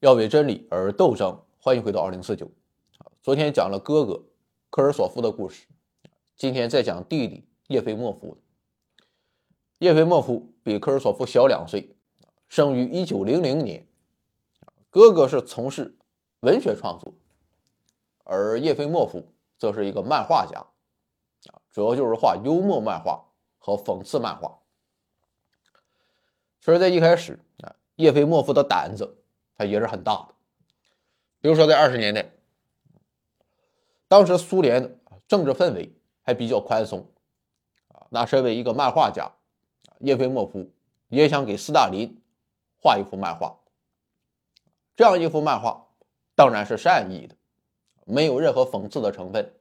要为真理而斗争。欢迎回到二零四九。昨天讲了哥哥科尔索夫的故事，今天再讲弟弟叶菲莫夫。叶菲莫夫比科尔索夫小两岁，生于一九零零年。哥哥是从事文学创作，而叶菲莫夫则是一个漫画家，啊，主要就是画幽默漫画和讽刺漫画。其实，在一开始啊，叶菲莫夫的胆子他也是很大的。比如说，在二十年代，当时苏联的政治氛围还比较宽松，啊，那身为一个漫画家，叶菲莫夫也想给斯大林画一幅漫画。这样一幅漫画当然是善意的，没有任何讽刺的成分。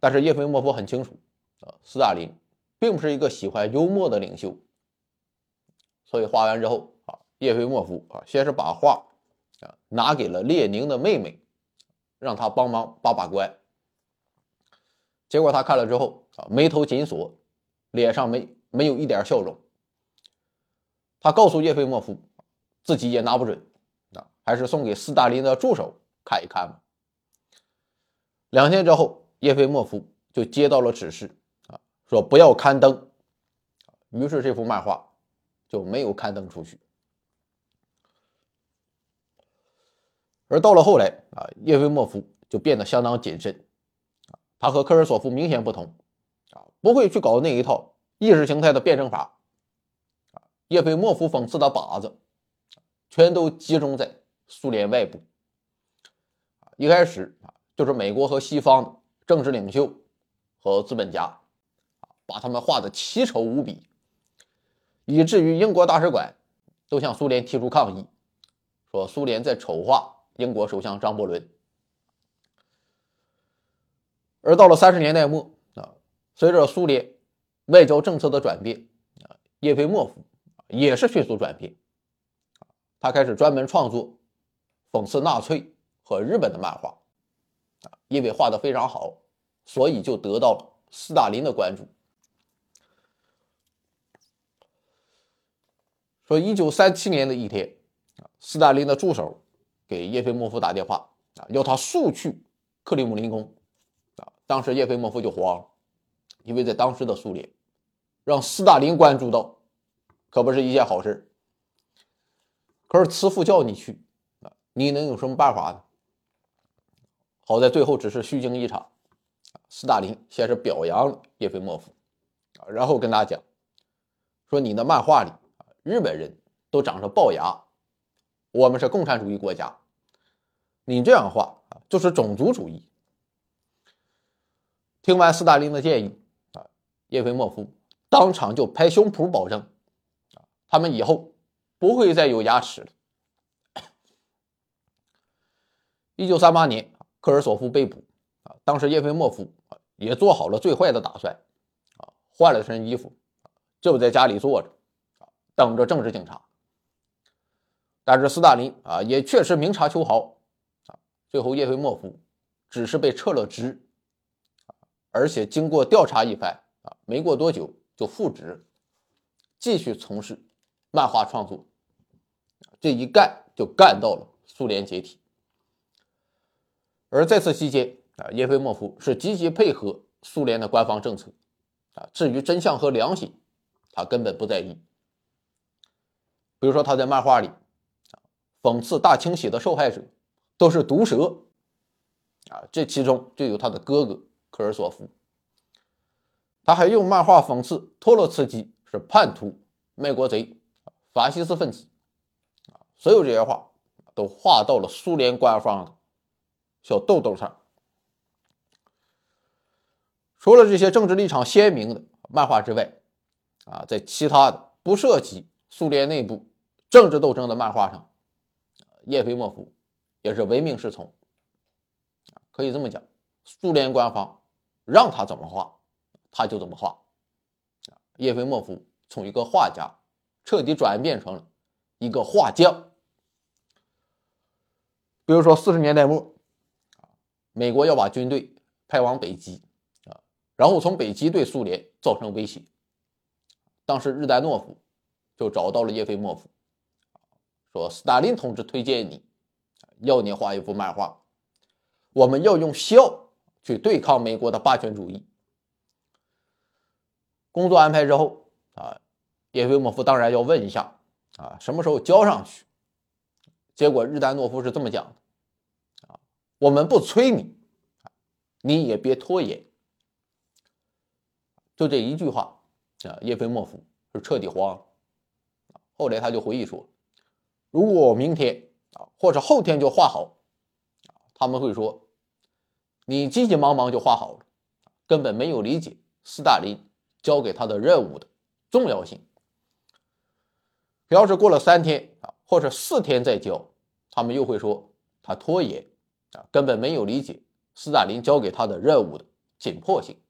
但是叶菲莫夫很清楚，啊，斯大林并不是一个喜欢幽默的领袖。所以画完之后，叶菲莫夫啊，先是把画啊拿给了列宁的妹妹，让他帮忙把把关。结果他看了之后啊，眉头紧锁，脸上没没有一点笑容。他告诉叶菲莫夫，自己也拿不准啊，还是送给斯大林的助手看一看吧。两天之后，叶菲莫夫就接到了指示啊，说不要刊登。于是这幅漫画。就没有刊登出去。而到了后来啊，叶菲莫夫就变得相当谨慎，他和科尔索夫明显不同啊，不会去搞那一套意识形态的辩证法啊。叶菲莫夫讽刺的靶子全都集中在苏联外部，一开始啊就是美国和西方的政治领袖和资本家，把他们画的奇丑无比。以至于英国大使馆都向苏联提出抗议，说苏联在丑化英国首相张伯伦。而到了三十年代末啊，随着苏联外交政策的转变啊，叶菲莫夫也是迅速转变，他开始专门创作讽刺纳粹和日本的漫画啊，因为画的非常好，所以就得到了斯大林的关注。说，一九三七年的一天，啊，斯大林的助手给叶菲莫夫打电话，啊，要他速去克里姆林宫，啊，当时叶菲莫夫就慌了，因为在当时的苏联，让斯大林关注到，可不是一件好事。可是慈父叫你去，啊，你能有什么办法呢？好在最后只是虚惊一场，斯大林先是表扬了叶菲莫夫，啊，然后跟他讲，说你的漫画里。日本人都长着龅牙，我们是共产主义国家，你这样画啊就是种族主义。听完斯大林的建议啊，叶菲莫夫当场就拍胸脯保证啊，他们以后不会再有牙齿了。一九三八年，科尔索夫被捕啊，当时叶菲莫夫啊也做好了最坏的打算啊，换了身衣服就在家里坐着啊。等着政治警察，但是斯大林啊也确实明察秋毫啊，最后叶菲莫夫只是被撤了职而且经过调查一番啊，没过多久就复职，继续从事漫画创作，这一干就干到了苏联解体。而在此期间啊，叶菲莫夫是积极配合苏联的官方政策啊，至于真相和良心，他根本不在意。比如说，他在漫画里讽刺大清洗的受害者都是毒蛇啊，这其中就有他的哥哥科尔索夫。他还用漫画讽刺托洛茨基是叛徒、卖国贼、法西斯分子啊，所有这些话都画到了苏联官方的小豆豆上。除了这些政治立场鲜明的漫画之外，啊，在其他的不涉及苏联内部。政治斗争的漫画上，叶菲莫夫也是唯命是从。可以这么讲，苏联官方让他怎么画，他就怎么画。叶菲莫夫从一个画家彻底转变成了一个画匠。比如说四十年代末，美国要把军队派往北极啊，然后从北极对苏联造成威胁。当时日丹诺夫就找到了叶菲莫夫。说斯大林同志推荐你，要你画一幅漫画，我们要用笑去对抗美国的霸权主义。工作安排之后啊，叶菲莫夫当然要问一下啊，什么时候交上去？结果日丹诺夫是这么讲的啊，我们不催你，你也别拖延。就这一句话啊，叶菲莫夫是彻底慌了。后来他就回忆说：“如果我明天啊，或者后天就画好，他们会说你急急忙忙就画好了，根本没有理解斯大林交给他的任务的重要性。要是过了三天啊，或者四天再交，他们又会说他拖延啊，根本没有理解斯大林交给他的任务的紧迫性。”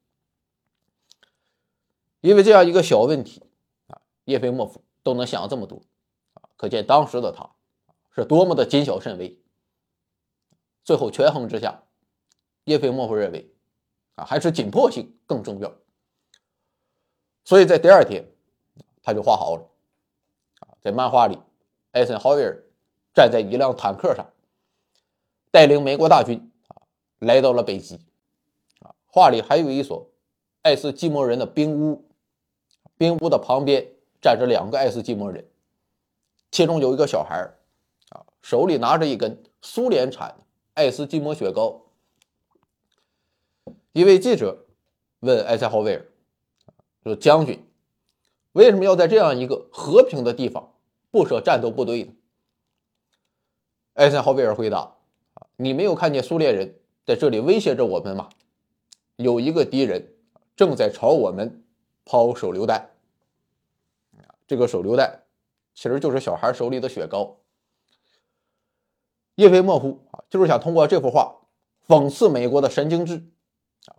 因为这样一个小问题啊，叶菲莫夫都能想这么多，可见当时的他是多么的谨小慎微。最后权衡之下，叶菲莫夫认为啊，还是紧迫性更重要。所以在第二天，他就画好了啊，在漫画里，艾森豪威尔站在一辆坦克上，带领美国大军啊来到了北极啊，画里还有一所爱斯基摩人的冰屋。冰屋的旁边站着两个爱斯基摩人，其中有一个小孩啊，手里拿着一根苏联产的爱斯基摩雪糕。一位记者问艾森豪威尔：“说将军，为什么要在这样一个和平的地方布设战斗部队呢？”艾森豪威尔回答：“啊，你没有看见苏联人在这里威胁着我们吗？有一个敌人正在朝我们。”抛手榴弹，这个手榴弹其实就是小孩手里的雪糕。叶菲莫夫啊，就是想通过这幅画讽刺美国的神经质，啊，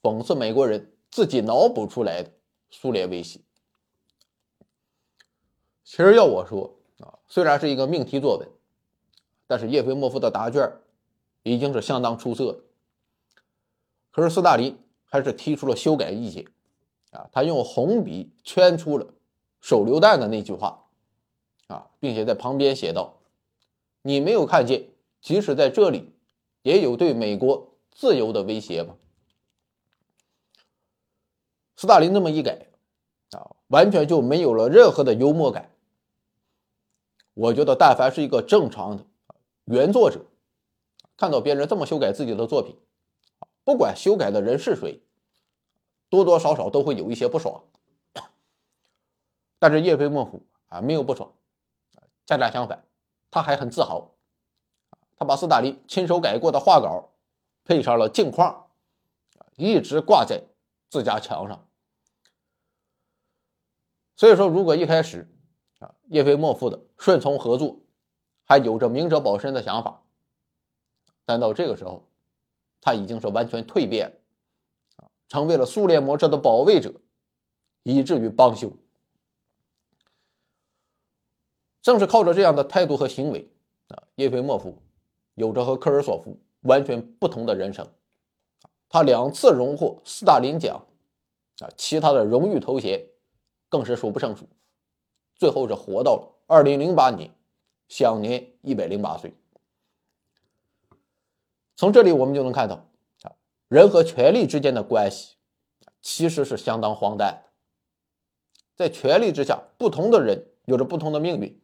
讽刺美国人自己脑补出来的苏联威胁。其实要我说啊，虽然是一个命题作文，但是叶菲莫夫的答卷已经是相当出色的。可是斯大林还是提出了修改意见。啊，他用红笔圈出了手榴弹的那句话，啊，并且在旁边写道：“你没有看见，即使在这里，也有对美国自由的威胁吗？”斯大林这么一改，啊，完全就没有了任何的幽默感。我觉得，但凡是一个正常的原作者，看到别人这么修改自己的作品，不管修改的人是谁。多多少少都会有一些不爽，但是叶飞莫夫啊没有不爽，恰恰相反，他还很自豪，他把斯大林亲手改过的画稿配上了镜框，一直挂在自家墙上。所以说，如果一开始啊叶菲莫夫的顺从合作，还有着明哲保身的想法，但到这个时候，他已经是完全蜕变。成为了苏联模式的保卫者，以至于帮凶。正是靠着这样的态度和行为，啊，叶菲莫夫有着和科尔索夫完全不同的人生。他两次荣获斯大林奖，啊，其他的荣誉头衔更是数不胜数。最后是活到了二零零八年，享年一百零八岁。从这里我们就能看到。啊人和权力之间的关系，其实是相当荒诞的。在权力之下，不同的人有着不同的命运，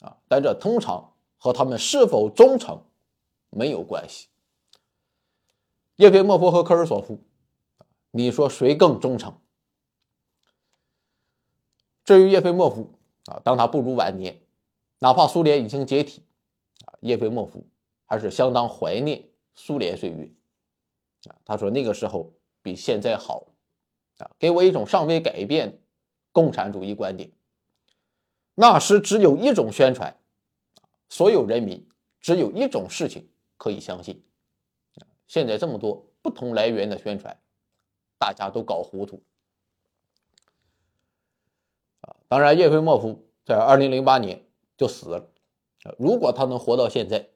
啊，但这通常和他们是否忠诚没有关系。叶菲莫夫和科尔索夫，你说谁更忠诚？至于叶菲莫夫啊，当他步入晚年，哪怕苏联已经解体，啊，叶菲莫夫还是相当怀念苏联岁月。他说：“那个时候比现在好，啊，给我一种尚未改变共产主义观点。那时只有一种宣传，所有人民只有一种事情可以相信。现在这么多不同来源的宣传，大家都搞糊涂。当然，叶菲莫夫在二零零八年就死了。如果他能活到现在，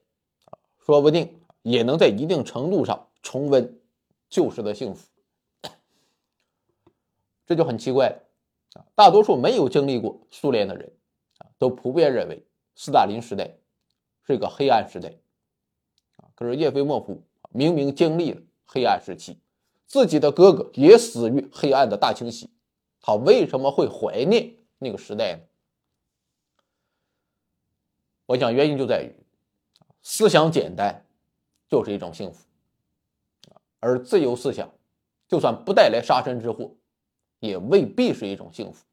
说不定也能在一定程度上重温。”旧时的幸福，这就很奇怪了啊！大多数没有经历过苏联的人，都普遍认为斯大林时代是一个黑暗时代啊，可是叶菲莫夫明明经历了黑暗时期，自己的哥哥也死于黑暗的大清洗，他为什么会怀念那个时代呢？我想原因就在于思想简单就是一种幸福而自由思想就算不带来杀身之祸，也未必是一种幸福，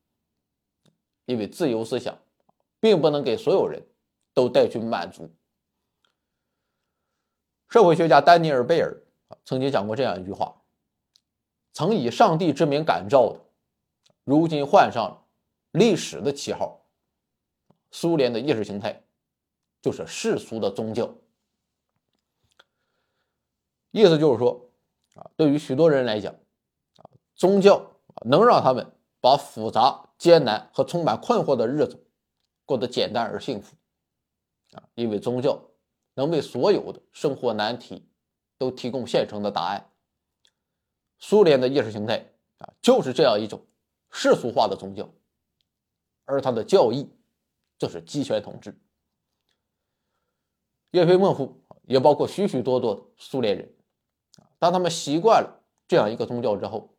因为自由思想。并不能给所有人都带去满足。社会学家丹尼尔·贝尔曾经讲过这样一句话：“曾以上帝之名感召的，如今换上了历史的旗号。”苏联的意识形态就是世俗的宗教。意思就是说，啊，对于许多人来讲，啊，宗教能让他们把复杂、艰难和充满困惑的日子。过得简单而幸福，啊，因为宗教能为所有的生活难题都提供现成的答案。苏联的意识形态啊，就是这样一种世俗化的宗教，而它的教义就是集权统治。叶菲莫夫也包括许许多多的苏联人，当他们习惯了这样一个宗教之后，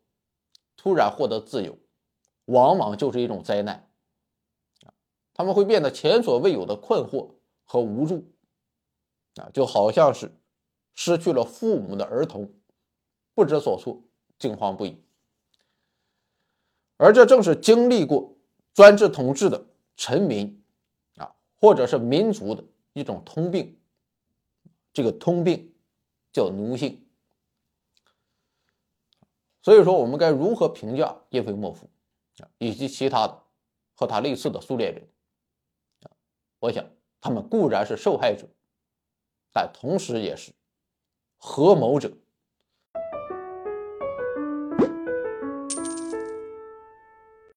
突然获得自由，往往就是一种灾难。他们会变得前所未有的困惑和无助，啊，就好像是失去了父母的儿童，不知所措，惊慌不已。而这正是经历过专制统治的臣民，啊，或者是民族的一种通病。这个通病叫奴性。所以说，我们该如何评价叶菲莫夫啊，以及其他的和他类似的苏联人？我想，他们固然是受害者，但同时也是合谋者。